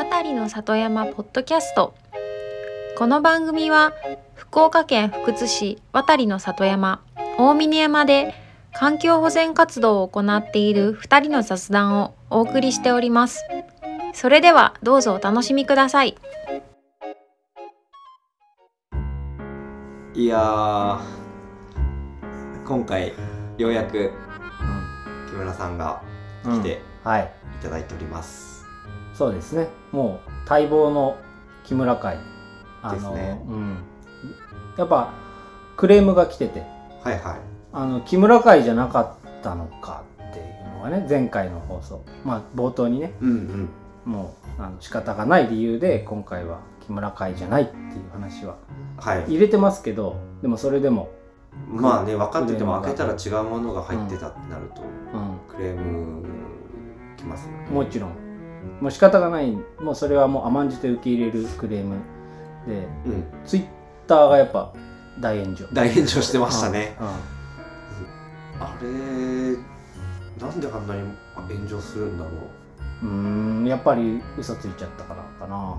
渡りの里山ポッドキャスト。この番組は福岡県福津市渡りの里山大峰山で環境保全活動を行っている2人の雑談をお送りしております。それではどうぞお楽しみください。いやー今回ようやく木村さんが来てはい。いただいております、そうですね。もう待望の木村会。あの、ですね。うん、やっぱクレームが来てて。はいはい。あの木村会じゃなかったのかっていうのがね前回の放送。まあ冒頭にね。うんうん。もうあの仕方がない理由で今回は木村会じゃないっていう話ははい。入れてますけどでもそれでも、まあね分かってても開けたら違うものが入ってたってなると、うクレームきますよね。ん、もちろんもう仕方がない。もうそれはもう甘んじて受け入れるクレームで。うん。ツイッターがやっぱ大炎上。大炎上してましたね、あれなんであんなに炎上するんだろう。うーんやっぱり嘘ついちゃったからかな。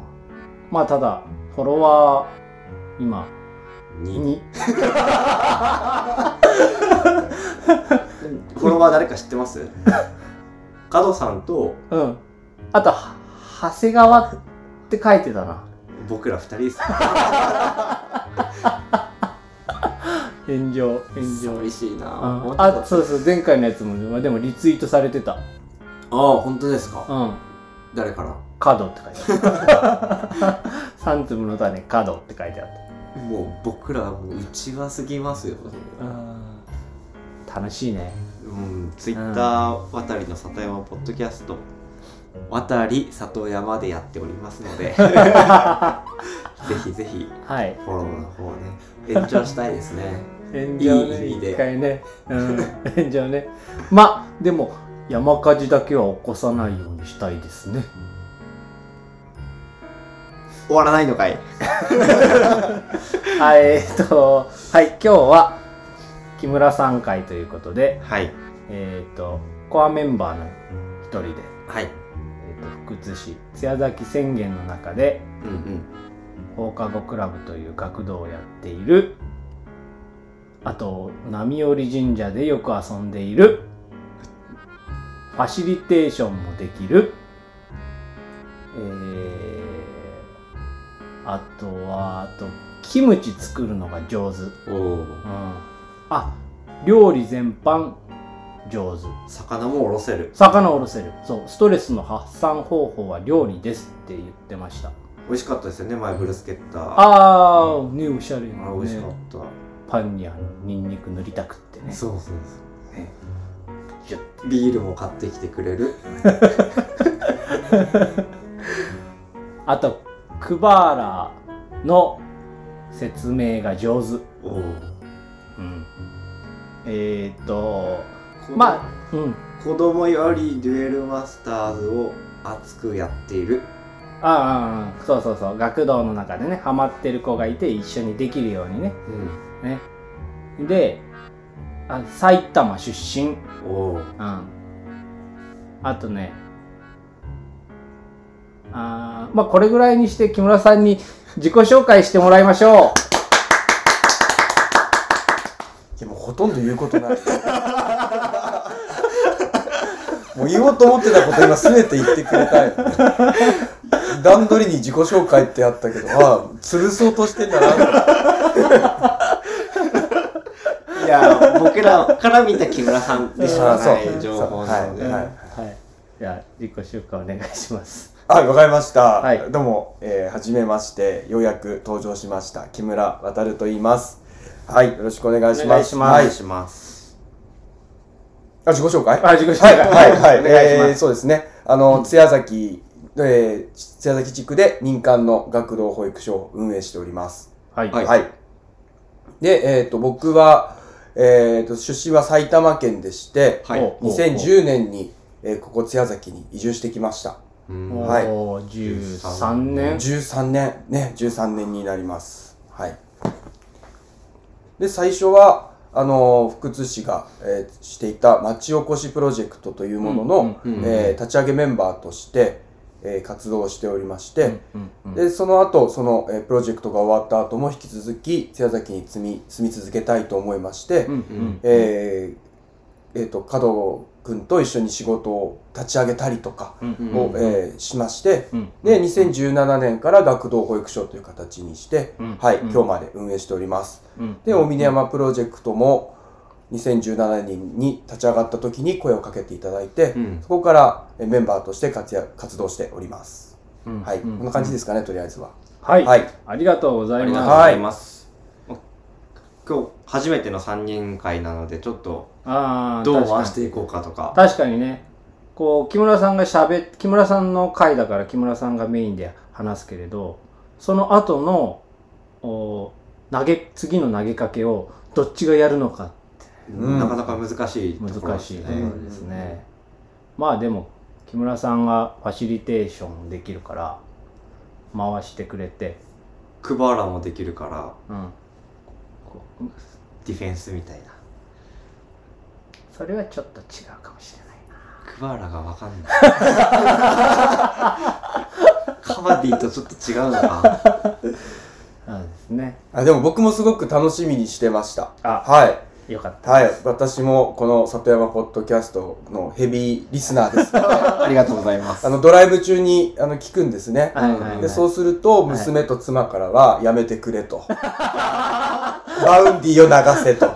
まあただフォロワー今に2 フォロワー誰か知ってます？角さんとうんあとは長谷川って書いてたな。僕ら二人です。炎上炎上。寂しいな。あそうそう前回のやつもまあでもリツイートされてた。ああ本当ですか、うん。誰から？角って書いてあった。三粒の種角って書いてあっもう僕らはもう内輪すぎますよ、た楽しいね。うん、ツイッター渡りの里山ポッドキャスト渡り里山でやっておりますのでぜひぜひはいフォローの方ね炎上したいですね炎上ねいい意味で一回ね、うん、炎上ねまあでも山火事だけは起こさないようにしたいですね終わらないのかいはいえっとはい今日は木村さん会ということではいえっとコアメンバーの一人で、はいえっと福津市津屋崎宣言の中で放課後クラブという学童をやっている。あと波折神社でよく遊んでいる。ファシリテーションもできる。えー、あとはあとキムチ作るのが上手、うん、あ料理全般上手。魚もおろせる。魚おろせる。そう。ストレスの発散方法は料理ですって言ってました。美味しかったですよね前ブルスケッタ。ーああねおしゃれな、ね、美味しかった、パンにあのニンニク塗りたくってね。そうそうそうねギュッビールも買ってきてくれる。あとクバーラの説明が上手、おおうん、えー、っとまあうん。子供よりデュエルマスターズを熱くやっている。ああそうそうそう。学童の中でねハマってる子がいて一緒にできるようにね。うん。ね。であ埼玉出身。おおうん。あとねあーまあこれぐらいにして木村さんに自己紹介してもらいましょいやもうほとんど言うことない。もう言おうと思ってたこと今全て言ってくれたよ。段取りに自己紹介ってあったけど、ああ、吊るそうとしてんだな。いや僕らから見た木村さんでしかない情報なので、はいじゃあ自己紹介お願いしますはい、わかりました。はいどうも、えー、はじめまして、ようやく登場しました。木村渡と言います。はい、よろしくお願いします。お願いしますはいお願い。しますあ、自己紹介？あ自己紹はい、介はい、はい。お願いしますえーそうですね。あの、津屋崎、えー、津屋崎地区で民間の学童保育所を運営しております。はいはいはい。で、えっ、と、僕は、えっ、と、出身は埼玉県でして、はいお2010年に、えーここ津屋崎に移住してきました。うんおはいー13年13年、ね、13年になります。はい。で、最初は、あの福津市が、えーしていた町おこしプロジェクトというものの、立ち上げメンバーとして、えー活動をしておりまして、でその後その、えープロジェクトが終わった後も引き続き津屋崎に住み住み続けたいと思いまして、えーえーと加藤君と一緒に仕事を立ち上げたりとかを、えーしまして、うんで2017年から学童保育所という形にして、うんはい、うん今日まで運営しております。うんで、大峰山プロジェクトも2017年に立ち上がった時に声をかけていただいて、うん。そこからえメンバーとして活躍活動しております。うんはい、うんこんな感じですかね、とりあえずは。はい、はい。ありがとうござあいます。りがとうございます。今日初めての3人会なのでちょっとあーどう回していこうかとか。確かにね。こう木村さんがしゃべ木村さんの回だから木村さんがメインで話すけれどその後のお投げ次の投げかけをどっちがやるのかうん。なかなか難しいところ難ですね。しいところですね、まあでも木村さんがファシリテーションできるから回してくれて、クバーラもできるからうん、ディフェンスみたいな。それはちょっと違うかもしれないなクバーラがわかんない。カバディとちょっと違うのか。そうですねあでも僕もすごく楽しみにしてました。あはい。よかったはい。私もこの里山ポッドキャストのヘビーリスナーです。ありがとうございますあの、ドライブ中にあの聞くんですね。はいはいはいで、そうすると、娘と妻からは、やめてくれと。Vaundy を流せというふう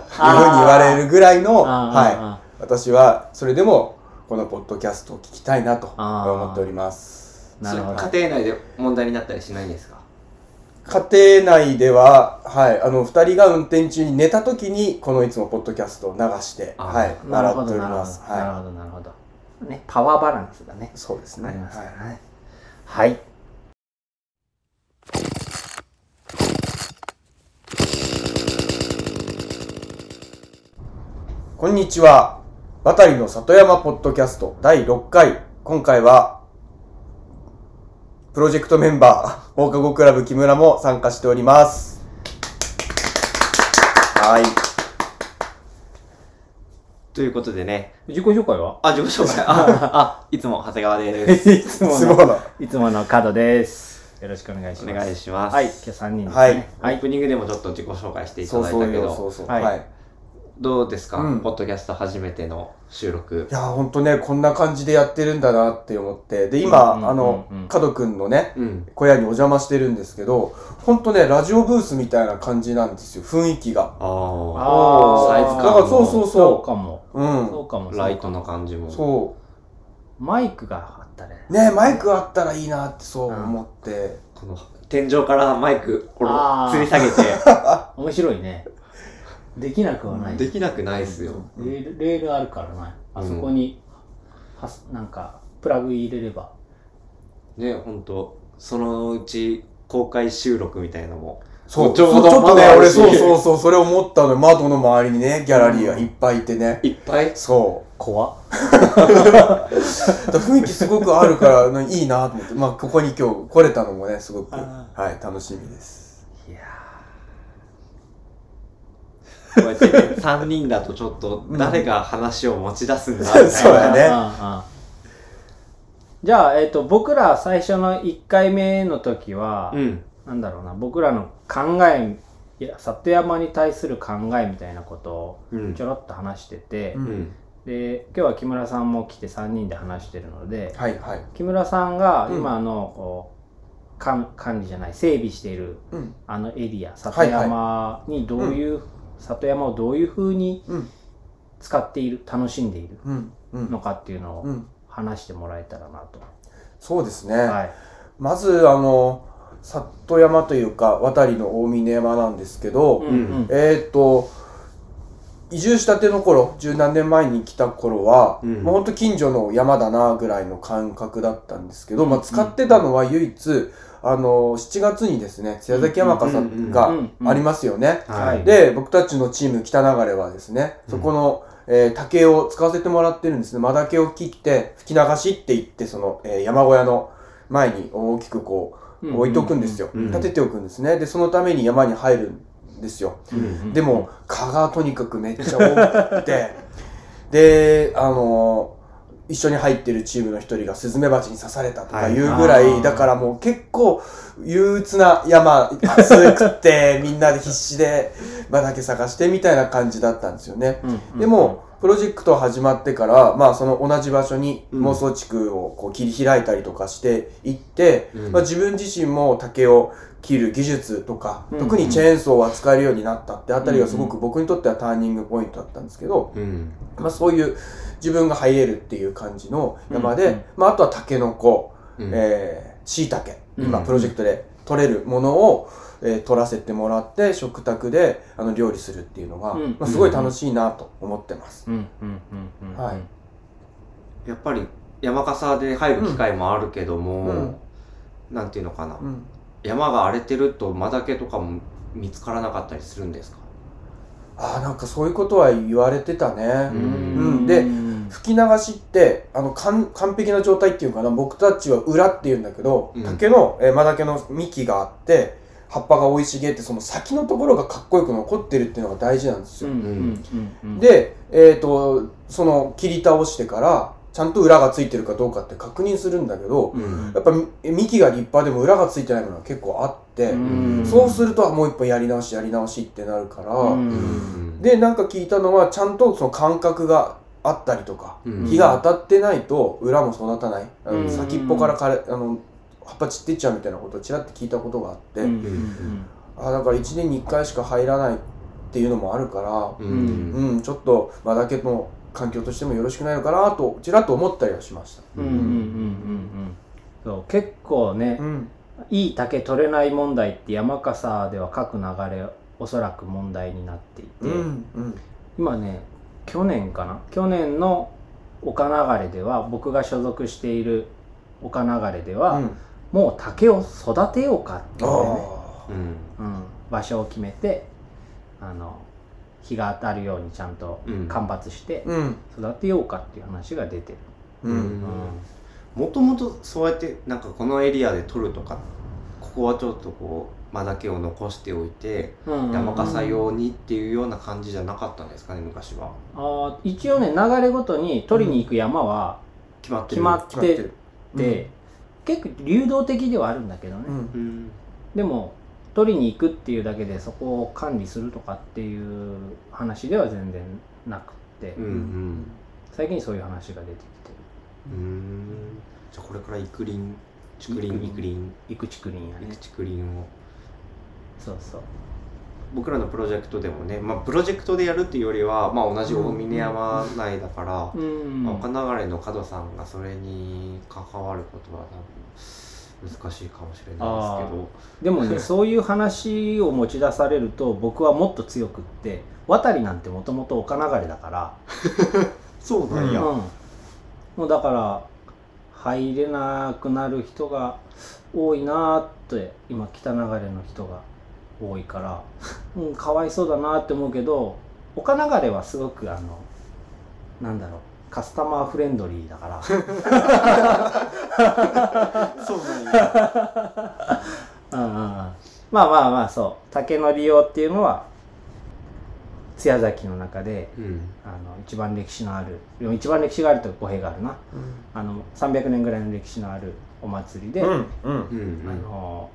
に言われるぐらいの、はい。私は、それでも、このポッドキャストを聞きたいなと思っております。なるほど家庭内で問題になったりしないんですか？家庭内では、はい、あの、二人が運転中に寝た時に、このいつもポッドキャストを流して、はい、なるほど笑っております。はなるほどなるほどねパワーバランスがねい。そうですね。ありますからはいねはいこんにちは。渡りの里山ポッドキャスト第6回。今回は、プロジェクトメンバー、放課後クラブ木村も参加しております。はい。ということでね。自己紹介は？あ、自己紹介。あ、あいつも長谷川です。いつものすごいつもの 角ですよろしくお願いしおます願いします。はい今日3人ですねはいオープニングでもちょっと自己紹介していただいたけど、そうそう。はいはい。どうですか、うんポッドキャスト初めての収録い。やー、ほんとね、こんな感じでやってるんだなって思って。で、今、うんうんうんうんあの、角くんのね、うん。小屋にお邪魔してるんですけど、ほんとね、ラジオブースみたいな感じなんですよ、雰囲気が。ああ。サイズ感だからそうそうそうそかもう。うん。そうかもライトの感じも。そマイクがあったねう。ねマイクあったらいいなってそう思って。この天井からマイクこあーの吊り下げて、面白いねできなくはない。できなくないっすよ。レールレールあるからな。あそこに、はすなんかプラグ入れれば。ね、ほんと、そのうち公開収録みたいなのも。そう、ちょうどちょっとね俺し。そうそうそう、それ思ったのよ。窓の周りにね、ギャラリーがいっぱいいてね。いっぱい？そう。怖 雰囲気すごくあるから、ね いいなと思って。まあ、ここに今日来れたのもね、すごく、あはい、楽しみです。いやこうやってね、3人だとちょっと誰が話を持ち出すんだみたいな。そうだねねじゃあ、えっと僕ら最初の1回目の時は、うん。なんだろうな僕らの考えいや里山に対する考えみたいなことをうんちょろっと話してて、うんうん。で今日は木村さんも来て3人で話してるので、はい、はい。木村さんがうん今のこう管管理じゃない整備しているうん。あのエリア里山にどういう、里山をどういうふうにうん。使っている楽しんでいる。のかっていうのをうん。話してもらえたらなと、そうですね。はいまず、あの、里山というか、渡りの大峰山なんですけど、うんうんえーっと、移住したての頃、十何年前に来た頃は、うんもうほんと近所の山だなぐらいの感覚だったんですけど、うんまあ、使ってたのは唯一、あの、7月にですね、津屋崎山笠がありますよね。はいで、僕たちのチーム北流れはですね、そこの、えー竹を使わせてもらってるんですね。マダケを切って、吹き流しって言って、その、えー山小屋の前に大きくこう、置いとくんですよ。立てておくんですね。で、そのために山に入るんですよ。うんでも、蚊がとにかくめっちゃ多くて、で、あの、一緒に入ってるチームの一人がスズメバチに刺されたとかいうぐらい、はいだからもう結構憂鬱な山暑くてみんなで必死で場だけ探してみたいな感じだったんですよね。うんでも、プロジェクト始まってから、まあその同じ場所にうん。妄想地区をこう切り開いたりとかしていって、うん。まあ自分自身も竹を切る技術とか、うん。特にチェーンソーを扱えるようになったってあたりがすごく僕にとってはターニングポイントだったんですけど、うん。まあそういう自分が入れるっていう感じの山で、うんうん。まああとはタケノコ、うん。えー、椎茸、今うん。プロジェクトで取れるものを、えー取らせてもらって食卓であの料理するっていうのが、うん。まあ、すごい楽しいなと思ってます。うんうんうんうんはい。やっぱり山笠で入る機会もあるけども、うん。なんていうのかな、うん。山が荒れてるとマダケとかも見つからなかったりするんですか？ああなんかそういうことは言われてたね。ううん。で吹き流しってあの完完璧な状態っていうかな。僕たちは裏っていうんだけど、うん。竹の、えー、マダケの幹があって葉っぱが生い茂ってその先のところがかっこよく残ってるっていうのが大事なんですよ。で、えっ、とその切り倒してからちゃんと裏がついてるかどうかって確認するんだけど、うん。やっぱみ幹が立派でも裏がついてないものが結構あって、うん。そうするともう一本やり直しやり直しってなるから、うん。でなんか聞いたのはちゃんとその間隔があったりとか、うん。日が当たってないと裏も育たない、先っぽから枯れあの葉っぱ散っていっちゃうみたいなことをちらっと聞いたことがあって、うん。うんあだから1年に1回しか入らないっていうのもあるから、ううんんちょっとマダケの環境としてもよろしくないのかなとちらっと思ったりはしました。うん。うん。うん。うん。うんそう。結構ねうん。いい竹取れない問題って山笠では各流れおそらく問題になっていて、うんうん。今ね去年かな？去年の岡流れでは僕が所属している岡流れでは、うんもう竹を育てようかっていうね、あうんうん、場所を決めてあの日が当たるようにちゃんとうん。間伐して育てようかっていう話が出てる、ううん。んもともとそうやってなんかこのエリアで取るとかここはちょっとこう間だけを残しておいてうん山笠用にっていうような感じじゃなかったんですかね昔は。あー一応ね流れごとに取りに行く山は決まってる。決まってて結構流動的ではあるんだけどね、うん。うんでも取りに行くっていうだけでそこを管理するとかっていう話では全然なくって、うんうん。最近そういう話が出てきてうん。じゃあこれから育林竹林育林る育竹林やね。育竹林を。そうそう僕らのプロジェクトでもね、まあ、プロジェクトでやるっていうよりは、まあ、同じ大峰山内だから、うんまあ、岡流れの角さんがそれに関わることは多分難しいかもしれないですけど。でもね そういう話を持ち出されると僕はもっと強くって渡りなんてもともと岡流れだから。そうなんや。うん、もうだから入れなくなる人が多いなーって今北流れの人が多いから、うん、かわいそうだなーって思うけど岡流れはすごくあのなんだろうカスタマーフレンドリーだから。そうなんや。うんうんうん。まあまあまあそう。竹の利用っていうのは津屋崎の中でうん。あの一番歴史のあるでも一番歴史があると語弊があるな。あの300年ぐらいの歴史のあるお祭りで、うんうんうんうん。あの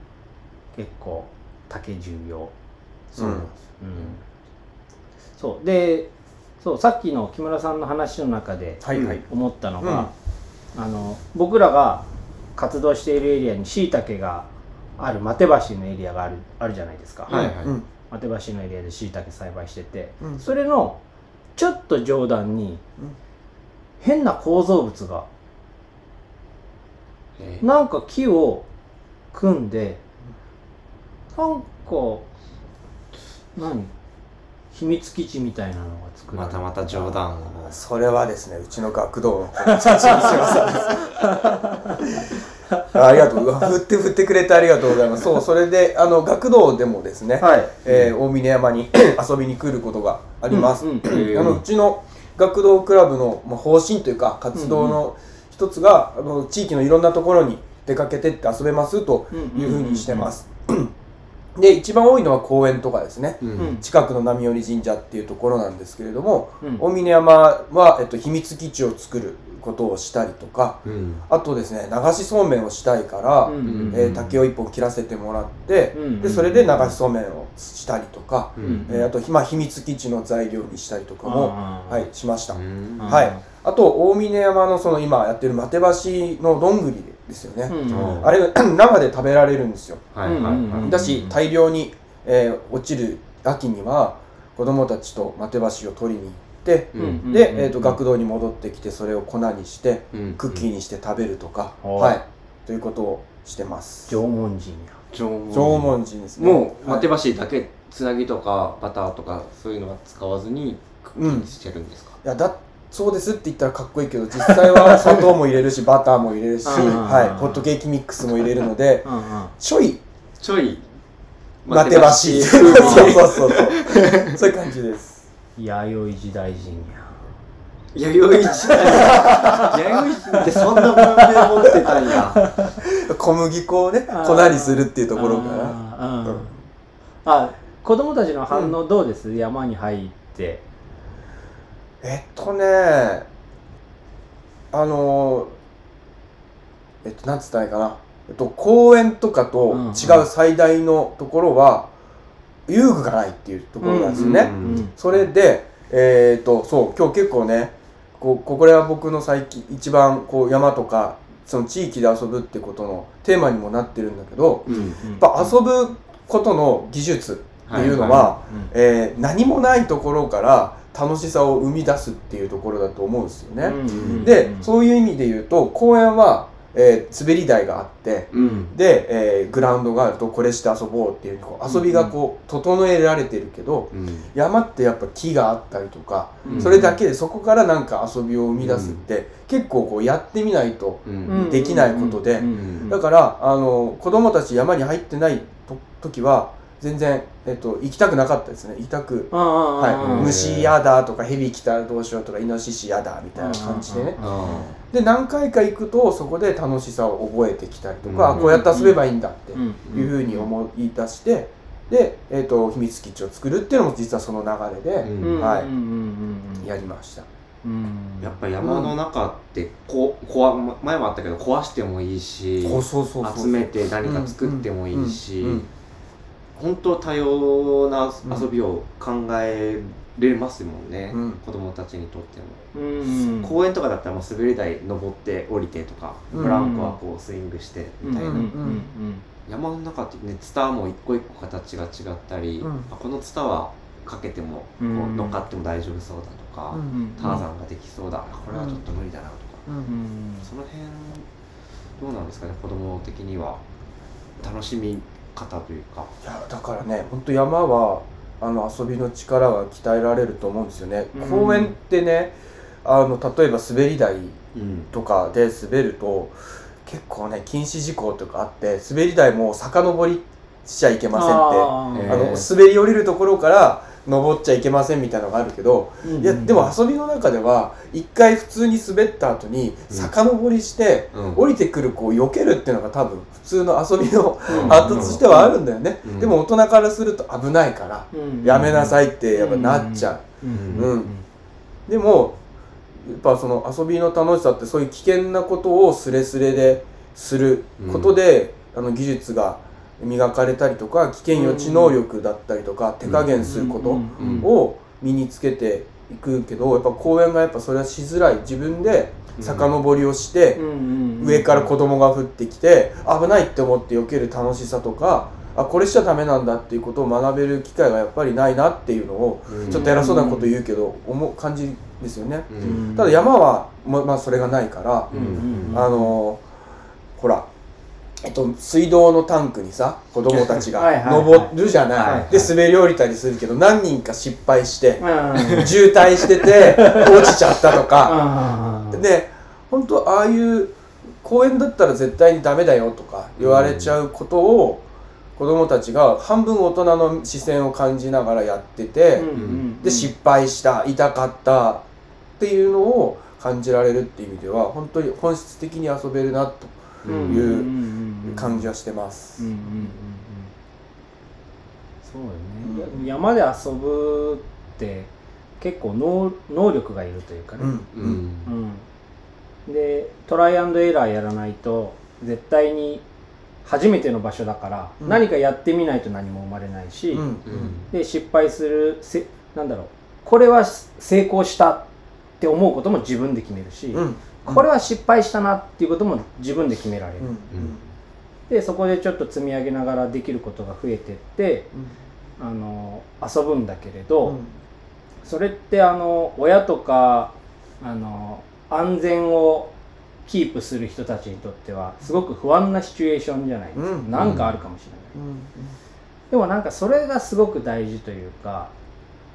結構竹重要、そうなんですうん、そう。でそうさっきの木村さんの話の中ではいはい。思ったのが、あの僕らが活動しているエリアにしいたけがある待て橋のエリアがあるあるじゃないですか、はいはい。橋のエリアでしいたけ栽培してて、うん。それのちょっと上段にうん。変な構造物がえー。なんか木を組んでなんか何秘密基地みたいなのが作らまたまた冗談をそれはですねうちの学童の子たちにしますあありがとう。振って振ってくれてありがとうございます。そう。それであの学童でもですね、はい。えー大峰山に 遊びに来ることがあります、うんうんうんあのうちの学童クラブの、まあ、方針というか活動の一つが、あの地域のいろんなところに出かけてって遊べますというふうにしてます、で一番多いのは公園とかですね、うん。うん近くの波寄神社っていうところなんですけれども、うん。大峰山は、えっと、秘密基地を作ることをしたりとかうん。あとですね流しそうめんをしたいから、うん。えー竹を1本切らせてもらって、うん。でそれで流しそうめんをしたりとか、うん。えーあと、まあ、秘密基地の材料にしたりとかも、はい、しました、うん。はい。あと大峰山のその今やってるマテバシのどんぐりですよね、うん。あれ 生で食べられるんですよ。はいはいはい。だし大量に、えー落ちる秋には子供たちとマテバシを取りに行って、うんで、えー、と学童に戻ってきてそれを粉にしてうんクッキーにして食べるとか、うん。はい。ということをしてます。縄文人や。縄文縄文人ですね。もうはい。マテバシだけつなぎとかバターとかそういうのは使わずにクッキーにしてるんですか、いやだそうですって言ったらかっこいいけど実際は砂糖も入れるし バターも入れるし、うん。はい、ホットケーキミックスも入れるのでうんうん。ちょいちょいマテバシそうそうそうそう。そういう感じです。弥生時代人や。弥生時代。弥生人ってそんな文明持ってたんや。小麦粉をね粉にするっていうところから。あーうん。うん。あ子供たちの反応どうです、山に入ってえっとねあのえっとなんつったらいいかな、えっと、公園とかと違う最大のところは遊具がないっていうところなんですよね、うんそれでえっとそう今日結構ねこうこれは僕の最近一番こう山とかその地域で遊ぶってことのテーマにもなってるんだけどうん。やっぱ遊ぶことの技術っていうのは、はいはえー何もないところから楽しさを生み出すっていうところだと思うんですよね。うんで、そういう意味で言うと公園は、えー滑り台があってうん。で、えーグラウンドがあるとこれして遊ぼうっていうこう遊びがこう整えられてるけどうん。山ってやっぱ木があったりとかうん。それだけでそこからなんか遊びを生み出すって結構こうやってみないとうん。できないことでうん。だからあの子供たち山に入ってないと時は全然、えっと、行きたくなかったですね。行きたく、は、はい。虫嫌だとか蛇来たらどうしようとかイノシシ嫌だみたいな感じでね。あで何回か行くとそこで楽しさを覚えてきたりとか、うんあこうやって遊べばいいんだってうんいうふうに思い出してで、えっと秘密基地を作るっていうのも実はその流れでうん。はい。うんうんうんやりました、うん。やっぱ山の中ってここわ前もあったけど壊してもいいし集めて何か作ってもいいしうんうん本当多様な遊びを考えれますもんね、うん。子供たちにとっても、うん公園とかだったらもう滑り台登って降りてとか、うん。ブランコはこうスイングしてみたいな、山の中ってねツタも一個一個形が違ったり、うん。あこのツタはかけてもこううん。乗っかっても大丈夫そうだとか、うんうんターザンができそうだ、あこれはちょっと無理だなとか、うんうん。その辺どうなんですかね子供的には。楽しみ方というか。いやだからね本当山はあの遊びの力が鍛えられると思うんですよね、うん。公園ってねあの例えば滑り台うん。とかで滑ると結構ね禁止事項とかあって滑り台も遡りしちゃいけませんって。ああの滑り降りるところから登っちゃいけませんみたいなのがあるけど、ーいやでも遊びの中では一回普通に滑った後に遡りして、うん。降りてくる子を避けるっていうのが多分普通の遊びのうん。発達としてはあるんだよね、うん。でも大人からすると危ないから、うんやめなさいってやっぱなっちゃう、うん。うん。でもやっぱその遊びの楽しさってそういう危険なことをスレスレですることで、あの技術が磨かれたりとか危険予知能力だったりとか、手加減することうん。を身につけていくけどやっぱ公園がやっぱそれはしづらい。自分で遡りをして、上から子供が降ってきて危ないって思って避ける楽しさとかあこれしちゃダメなんだっていうことを学べる機会がやっぱりないなっていうのをうん。ちょっと偉そうなこと言うけど思う感じですよね。うん。ただ山はままあそれがないから、うん。あのほらえっと、水道のタンクにさ子供たちが 登るじゃない,、で滑り降りたりするけど何人か失敗してうん。渋滞してて 落ちちゃったとか。で本当ああいう公園だったら絶対にダメだよとか言われちゃうことを子供たちが半分大人の視線を感じながらやってて、うんうんで失敗した痛かったっていうのを感じられるっていう意味では本当に本質的に遊べるなとうんいううん感じはしてます。うんうんうんうん。そうよね、や山で遊ぶって結構能能力がいるというかね、うん。うん。うん。でトライアンドエラーやらないと絶対に初めての場所だから、うん。何かやってみないと何も生まれないし、うん。うんで失敗するせなんだろう。これは成功したって思うことも自分で決めるし、うん。これは失敗したなっていうことも自分で決められる、うんでそこでちょっと積み上げながらできることが増えてってあの遊ぶんだけれど、うん。それってあの親とかあの安全をキープする人たちにとってはすごく不安なシチュエーションじゃないですか、うん。なんかあるかもしれない、うん。でもなんかそれがすごく大事というか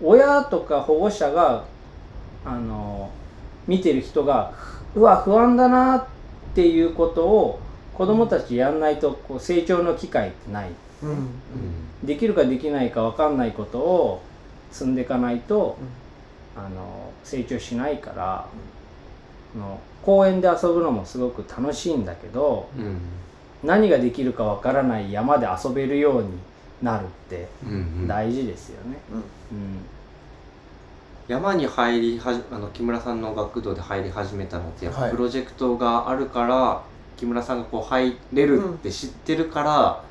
親とか保護者があの見てる人がうわ不安だなっていうことを子供たちやんないとこう成長の機会ってない。うん。うんできるかできないか分かんないことを積んでいかないと、あの成長しないから、あの公園で遊ぶのもすごく楽しいんだけどうん。何ができるか分からない山で遊べるようになるってうんうん。大事ですよね。うん。うん。山に入りはじあの木村さんの学童で入り始めたのってやっはい。ぱプロジェクトがあるから、木村さんがこう入れるって知ってるから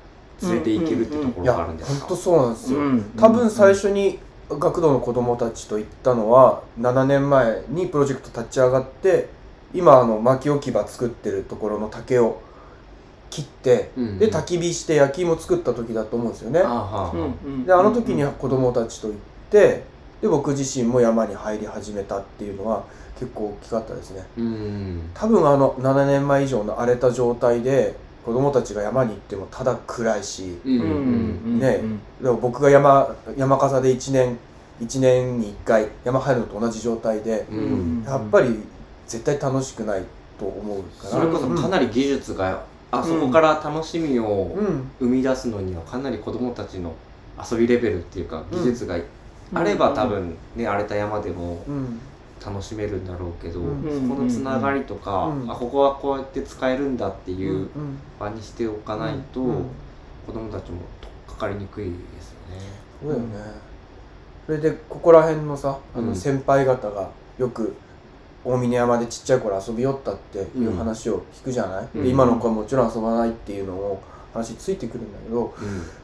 連れて行けるってところがあるんですか、本当そうなんですよ、うん。多分最初に学童の子供たちと行ったのは7年前にプロジェクト立ち上がって今あの薪置き場作ってるところの竹を切って、うんで焚き火して焼き芋作った時だと思うんですよね、あはあうんはうん。であの時に子供たちと行ってで僕自身も山に入り始めたっていうのは結構大きかったですね。うん。多分あの7年前以上の荒れた状態で子供たちが山に行ってもただ暗いしうん。うん。うんうん。ねでも僕が山山笠で1年1年に1回山入るのと同じ状態でやっぱり絶対楽しくないと思うから。それこそかなり技術が、あそこから楽しみをうん。生み出すのにはかなり子どもたちの遊びレベルっていうかうん技術があれば多分ね荒れた山でもうん楽しめるんだろうけど、うん。そこのつながりとか、うんあここはこうやって使えるんだってうんいう場にしておかないと、うん子どもたちもとっかかりにくいですよね。そうだよね。それでここら辺のさあうん。の先輩方がよく大峰山でちっちゃい頃遊びよったっていう話を聞くじゃない、今の子はもちろん遊ばないっていうのを話ついてくるんだけど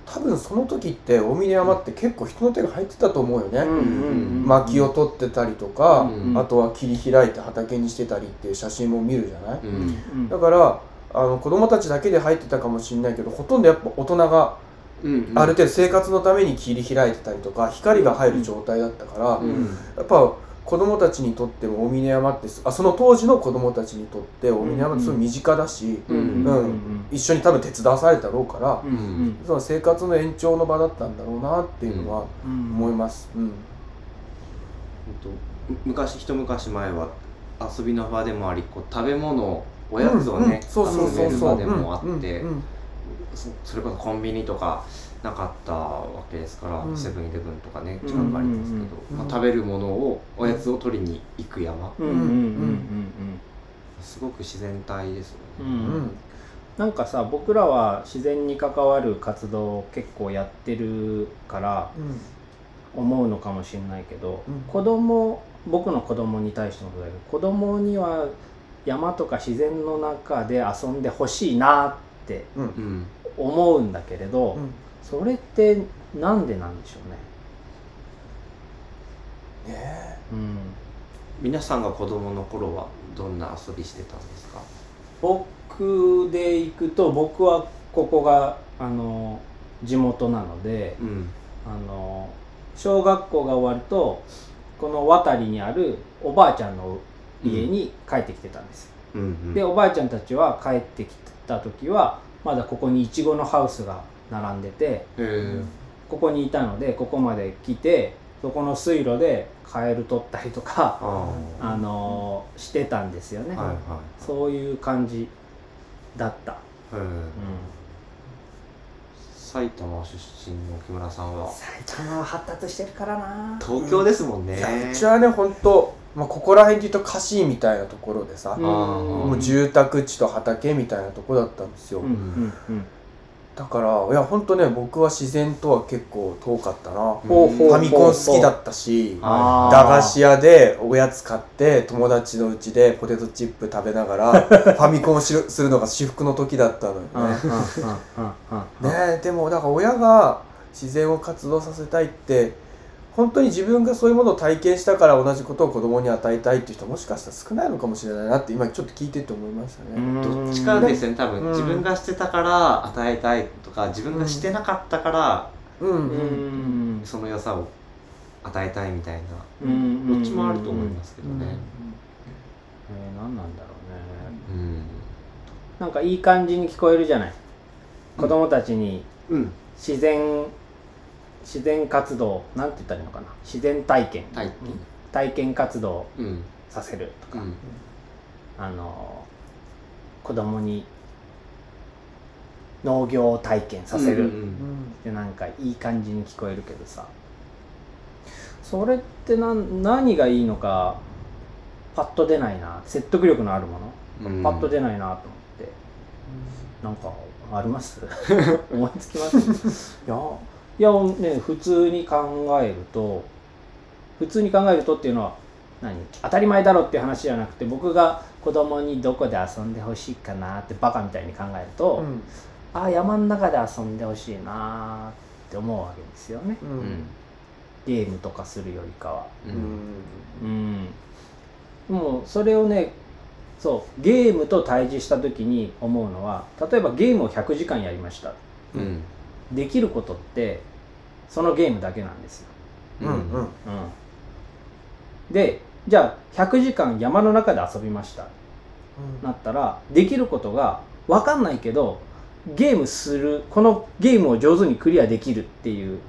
多分その時って大峰山って結構人の手が入ってたと思うよね、うん薪を取ってたりとか、うんあとは切り開いて畑にしてたりっていう写真も見るじゃない、うん。うん。だからあの子供たちだけで入ってたかもしれないけどほとんどやっぱ大人がうんある程度生活のために切り開いてたりとか光が入る状態だったから、うん。やっぱ子供たちにとっても大峰山ってあその当時の子供たちにとって大峰山ってすごい身近だし、うんうんうん一緒に多分手伝わされたろうから、うんうんその生活の延長の場だったんだろうなっていうのはうん。思います。うん。昔一昔前は遊びの場でもありこう食べ物おやつをうんうん。ねそうそうそうそう。場でもあってそれこそコンビニとかなかったわけですからうん。セブンイレブンとかね近くありますけど、うん。まあ、食べるものをおやつを取りに行く山。うんうんうんすごく自然体ですよね。うん。うん。うんなんかさ僕らは自然に関わる活動を結構やってるから思うのかもしれないけど、うん。子供僕の子供に対してもそうだけど子供には山とか自然の中で遊んでほしいなってうん。うん。思うんだけれど、うんそれってなんでなんでしょうね。ねうん。皆さんが子供の頃はどんな遊びしてたんですか？僕で行くと僕はここがあの地元なのでうん。あの小学校が終わるとこの渡りにあるおばあちゃんの家に帰ってきてたんです。よ、うんうん。でおばあちゃんたちは帰ってきた時はまだここにいちごのハウスが並んでてここにいたのでここまで来てそこの水路でカエル取ったりとか、ああのしてたんですよね、あはいはそういう感じだった、う埼玉出身の木村さんは？ん、埼玉は発達してるからな。東京ですもんね、うちはね本当まあここら辺で言うと菓子みたいなところでさ、もう住宅地と畑みたいなとこだったんですよ、うんうんうんだからいや本当ね僕は自然とは結構遠かったな。ファミコン好きだったし駄菓子屋でおやつ買って友達の家でポテトチップ食べながら ファミコンをしするのが至福の時だったのよね。ねえでもだから親が自然を活動させたいって本当に自分がそういうものを体験したから同じことを子供に与えたいっていう人もしかしたら少ないのかもしれないなって今ちょっと聞いてて思いましたね。どっちかですよね多分、うん自分がしてたから与えたいとか自分がしてなかったから、うん。ううん。んその良さを与えたいみたいな。うん。どっちもあると思いますけどね。えー何なんだろうね。うん。なんかいい感じに聞こえるじゃない。子供たちにうん自然活動なんて言ったらいいのかな？自然体験。体体験活動験うん。させるとか、うん。あの子供に農業体験させる、うん。でなんかいい感じに聞こえるけどさ。それってなん何がいいのかパッと出ないな。説得力のあるもの、うん。パッと出ないなと思って。なんかあります？思いつきます？いやいやね普通に考えると普通に考えるとっていうのは何？当たり前だろっていう話じゃなくて僕が子供にどこで遊んでほしいかなってバカみたいに考えると、うん。ああ山の中で遊んでほしいなって思うわけですよね。ううん。んゲームとかするよりかは。うん。もうそれをねそうゲームと対峙した時に思うのは例えばゲームを100時間やりました。うんできることってそのゲームだけなんですよ、うんうん。うん、でじゃあ100時間山の中で遊びました。なったらできることが分かんないけどゲームするこのゲームを上手にクリアできるっていう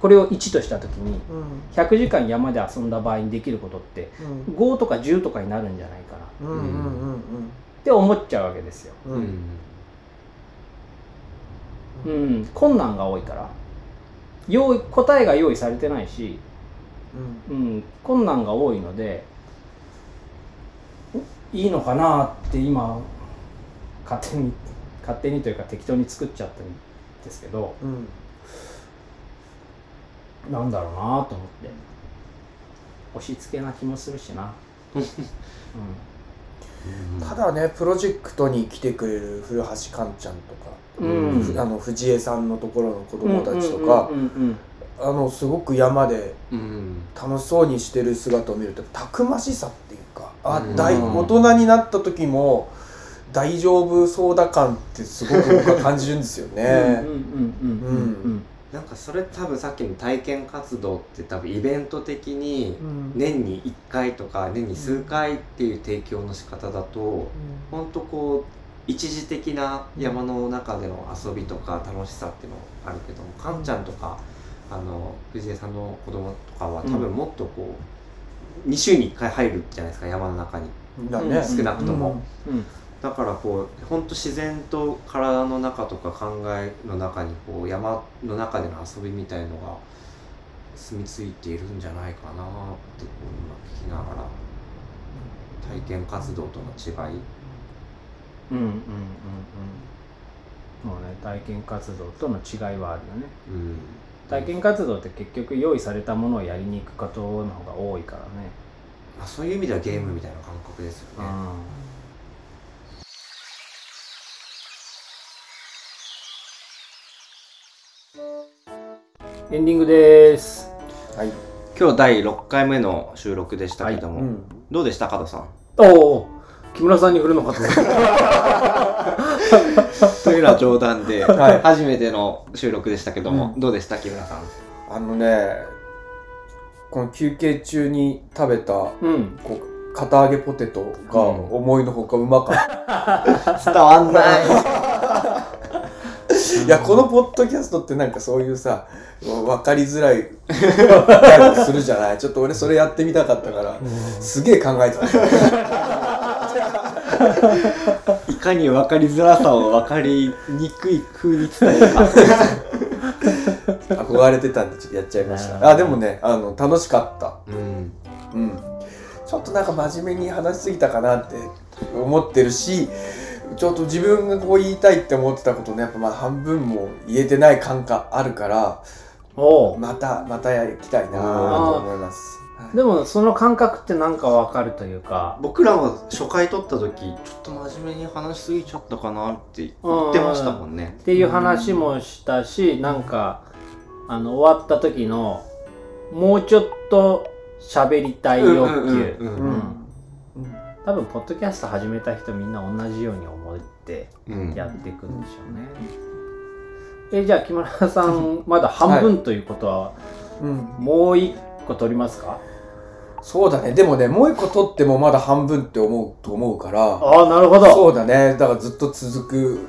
これを1とした時にうん。100時間山で遊んだ場合にできることってうん。5とか10とかになるんじゃないかな。うんうんうんって思っちゃうわけですよ。うんうんうん。うん、困難が多いから。用意答えが用意されてないし、うん、困難が多いのでいいのかなって今勝手に勝手にというか適当に作っちゃったんですけどうん。なんだろうなと思って。押し付けな気もするしな、うん、ただねプロジェクトに来てくれる古橋寛ちゃんとか、うん。ふあの藤江さんのところの子供たちとか、うんうんうんあのすごく山でうん。楽しそうにしてる姿を見るとたくましさっていうかあ、うん。大大人になった時も大丈夫そうだ感ってすごく僕は感じるんですよ うんね。なんかそれ多分さっきの体験活動って多分イベント的にうん。年に1回とか年に数回っていう提供の仕方だと本当こう一時的な山の中での遊びとか楽しさっていうのあるけどもかんちゃんとかあの藤江さんの子供とかは多分もっとこう2週に1回入るじゃないですか山の中に。だね、少なくとも。うん。だからこう本当自然と体の中とか考えの中にこう山の中での遊びみたいのが住み着いているんじゃないかなってこう今聞きながら体験活動との違いうんうんうんうん。もうね体験活動との違いはあるよね。うん。体験活動って結局用意されたものをやりに行くことの方が多いからね、まあ、そういう意味ではゲームみたいな感覚ですよね。エンディングです。はい、今日第6回目の収録でしたけども、うん。どうでした加藤さん？おお木村さんに振るのかと思った というのは冗談で、はい。初めての収録でしたけども、うん。どうでした木村さん？あのねこの休憩中に食べたうん。こう片揚げポテトが思いのほかうまかった、伝わんない。いやこのポッドキャストってなんかそういうさ分かりづらいギャグするじゃない？ちょっと俺それやってみたかったからすげえ考えてた いかに分かりづらさを分かりにくい風に伝えるか。憧れてたんでちょっとやっちゃいました。あでもねあの楽しかった。うん。うん。ちょっとなんか真面目に話しすぎたかなって思ってるしちょっと自分がこう言いたいって思ってたことねやっぱまだ半分も言えてない感があるからまたまたやりたいなと思います。はい。でもその感覚ってなんかわかるというか。僕らは初回撮った時ちょっと真面目に話しすぎちゃったかなって言ってましたもんね。っていう話もしたしなんかあの終わった時のもうちょっと喋りたい欲求。うんうんうんうんうん。多分ポッドキャスト始めた人みんな同じように思ってうん。やっていくんでしょうね、えじゃあ木村さんまだ半分ということは、うん。もう一個取りますか？そうだね。でもねもう一個取ってもまだ半分って思うと思うから。ああなるほど。そうだね。だからずっと続く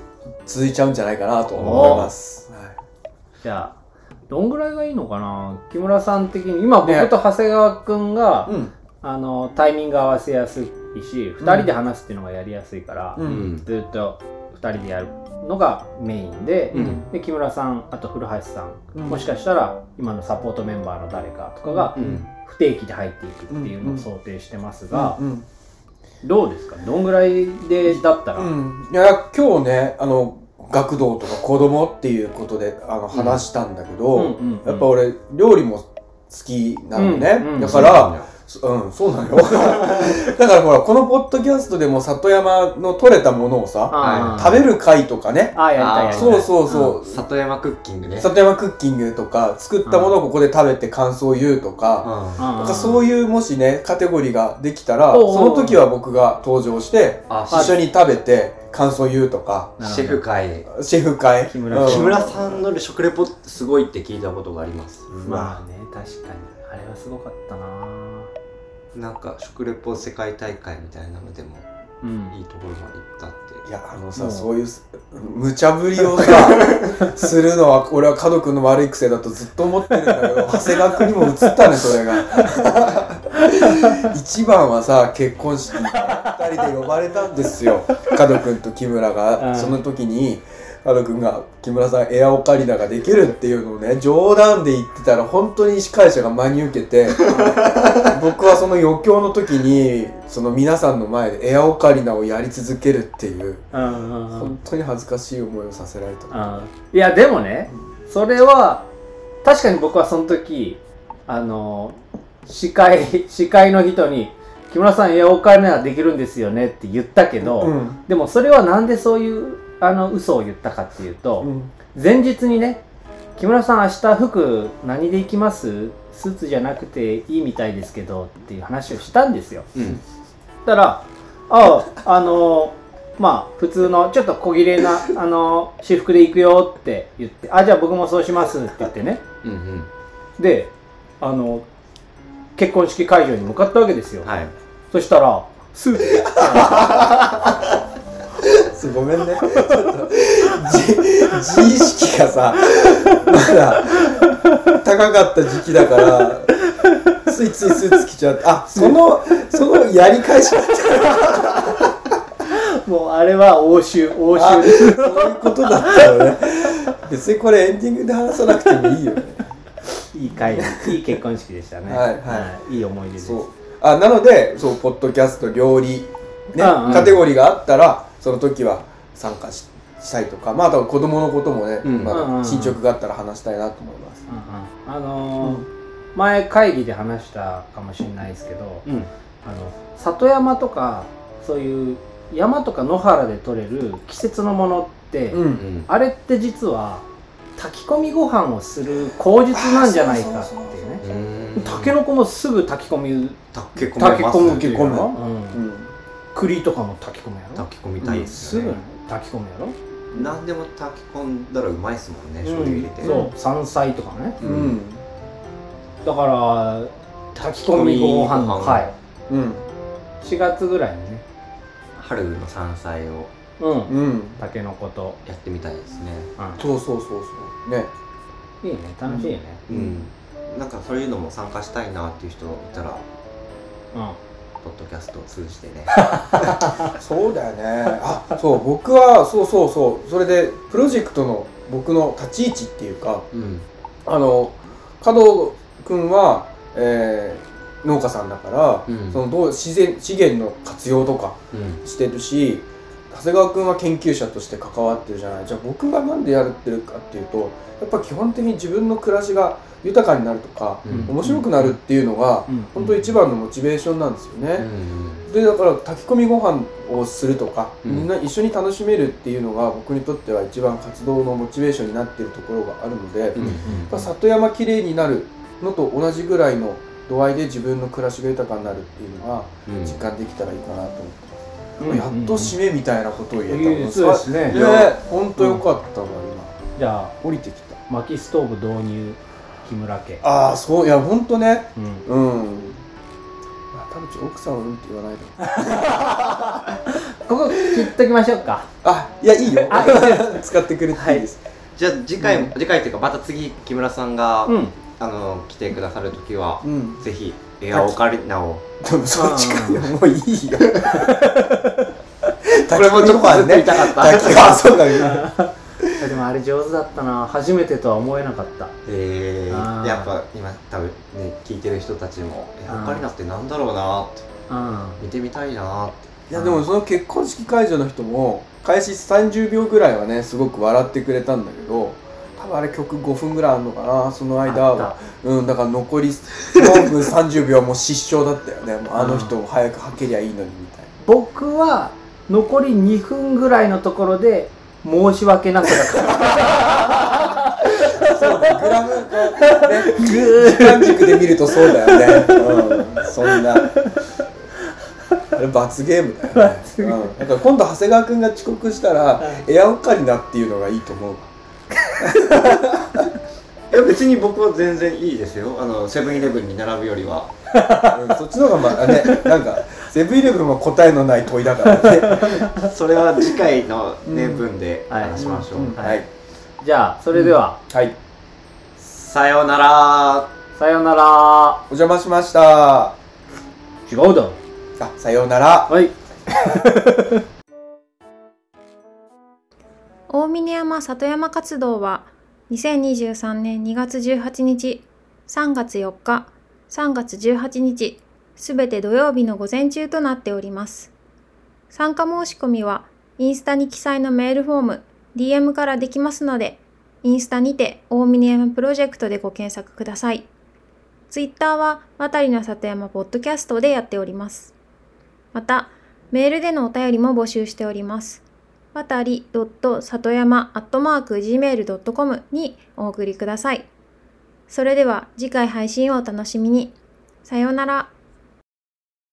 続いちゃうんじゃないかなと思います。はい。じゃあどんぐらいがいいのかな？木村さん的に今僕ねと長谷川君が、うん。あのタイミング合わせやすいし2人で話すっていうのがやりやすいから、うん。うんずっと2人でやるのがメインで,、うん。で木村さんあと古橋さん、うん。もしかしたら今のサポートメンバーの誰かとかがうん。不定期で入っていくっていうのを想定してますが、うん。どうですか？どんぐらいでだったら、うん、いや今日ねあの学童とか子供っていうことであの話したんだけど、やっぱ俺料理も好きなのね、だから、うん、そうなのよ。だからほら、このポッドキャストでも里山の取れたものをさ、食べる会とかね、あーやりたいそうそうそう、里山クッキングね。里山クッキングとか、作ったものをここで食べて感想を言うとか、うん。あーなんかそういうもしね、カテゴリーができたら、その時は僕が登場して、あ一緒に食べて感想を言うとか、なるほどシェフ会。シェフ会。木村うん。木村さんの食レポすごいって聞いたことがあります。まあね確かに。あれはすごかったななんか食レポ世界大会みたいなのでもうん。いいところまで行ったって。いやあのさ、もうそういうす無茶ぶりをさ するのは俺は角君の悪い癖だとずっと思ってるんだけど 長谷川君にも移ったねそれが。一番はさ結婚式に2人で呼ばれたんですよ。角君と木村が、うん。その時に角君が木村さんエアオカリナができるっていうのをね冗談で言ってたら本当に司会者が真に受けて 僕はその余興の時にその皆さんの前でエアオカリナをやり続けるっていううんうんうん。本当に恥ずかしい思いをさせられた。あいやでもねそれは確かに僕はその時あの司会司会の人に「木村さんエアオカリナできるんですよね」って言ったけど、うん。でもそれはなんでそういうあの嘘を言ったかっていうと、うん。前日にね「木村さん明日服何で行きます？スーツじゃなくていいみたいですけど」っていう話をしたんですよ。うん。たら「ああのまあ普通のちょっと小切れなあの私服で行くよ」って言って「あじゃあ僕もそうします」って言ってね。うんうん。であの結婚式会場に向かったわけですよ、はい。そしたらスーツ。でごめんね。自自意識がさ、まだ高かった時期だから、ついついスーツ着ちゃって、あ、その、そのやり返しだったもうあれは応酬応あ酬そういうことだったのね。別にこれエンディングで話さなくてもいいよね。いい会いい結婚式でしたねはいはいい、いい思い出ですそう。あ、なので、そう、ポッドキャスト、料理、ね、うんうんカテゴリーがあったら、その時は参加ししたいとか、まあ、あとは子供のこともね、うん。ま進捗があったら話したいなと思います。あのー前会議で話したかもしれないですけどうん。あの里山とかそういう山とか野原で採れる季節のものって、うんうん。あれって実は炊き込みご飯をする口実なんじゃないかっていうね。うん。たけのこもすぐ炊き込み炊き込炊き込むむっていう炊き込むの、ううん、ん。栗とかも炊き込むやろ。炊き込みたいですすぐ炊き込むやろ何でも炊き込んだらうまいですもんね醤油入れて。うんそう。山菜とかね。ううん。んだから炊き込みご飯。の会うん。4月ぐらいにね。春の山菜を。うん。うん。たけのこと、やってみたいですね。うそうそうそうそう。ね。ん、いいね。楽しいね。うん。なんかそういうのも参加したいなっていう人いたら。うんポッドキャストを通じてね。そうだよね。あそう僕はそうそうそう。それでプロジェクトの僕の立ち位置っていうかうん。あの加藤君は、えー農家さんだから、うん。そのどう自然資源の活用とかうん。してるし長谷川君は研究者として関わってるじゃない。じゃあ僕がなんでやってるかっていうとやっぱ基本的に自分の暮らしが豊かになるとか、うん。面白くなるっていうのが、うん。本当一番のモチベーションなんですよね。うん。でだから炊き込みご飯をするとか、うん。みんな一緒に楽しめるっていうのが僕にとっては一番活動のモチベーションになっているところがあるので、うん。ぱ里山きれいになるのと同じぐらいの度合いで自分の暮らしが豊かになるっていうのがうん。実感できたらいいかなと思ってやっと締めみたいなことを言えたいいのそうですね。ね本当よかったわじゃあ今降りてきた。薪ストーブ導入木村家。ああそういや本当ね。うん。うん。まあ多分ちょ奥さんはうんって言わないで ここ切っときましょうか。あいやいいよ。あ 使ってくれていいです、じゃあ次回、次回っていうかまた次木村さんが、うん。あの来てくださる時は、うん。ぜひエアオカリナをでもそっちか。もういいよ。これもちょっとずっと言いたかった。滝川そう。かでもあれ上手だったな。初めてとは思えなかった。え。あー。ー、やっぱ今多分ね聞いてる人たちもエアうんオカリナってなんだろうなって。うん見てみたいなって。いやでもその結婚式会場の人も開始30秒ぐらいはねすごく笑ってくれたんだけど多分あれ曲5分ぐらいあるのかなその間は。うんだから残り4分30秒はもう失笑だったよね。もうあの人も早くはけりゃいいのにみたい僕は残り2分ぐらいのところで申し訳なくなった。な そうねグラムこうねぐ時間軸で見るとそうだよね。うんそんな。あれ罰ゲームだよね、うん、だから今度長谷川君が遅刻したらエアオカリナっていうのがいいと思うわいや別に僕は全然いいですよ。あのセブンイレブンに並ぶよりは。うんそっちの方がまあねなんかセブンイレブンは答えのない問いだからね。それは次回のね、うん分ではい話しましょう、うんはい。じゃあそれでは、はい。さようなら。さようなら。お邪魔しました。違うだろ。あさようなら。はい 大峰山里山活動は2023年2月18日、3月4日、3月18日、すべて土曜日の午前中となっております。参加申し込みはインスタに記載のメールフォーム、DM からできますので、インスタにて大峰山プロジェクトでご検索ください。ツイッターは渡りの里山ポッドキャストでやっております。また、メールでのお便りも募集しております。わたり里山 gmail.com にお送りください。それでは次回配信をお楽しみに。さようなら。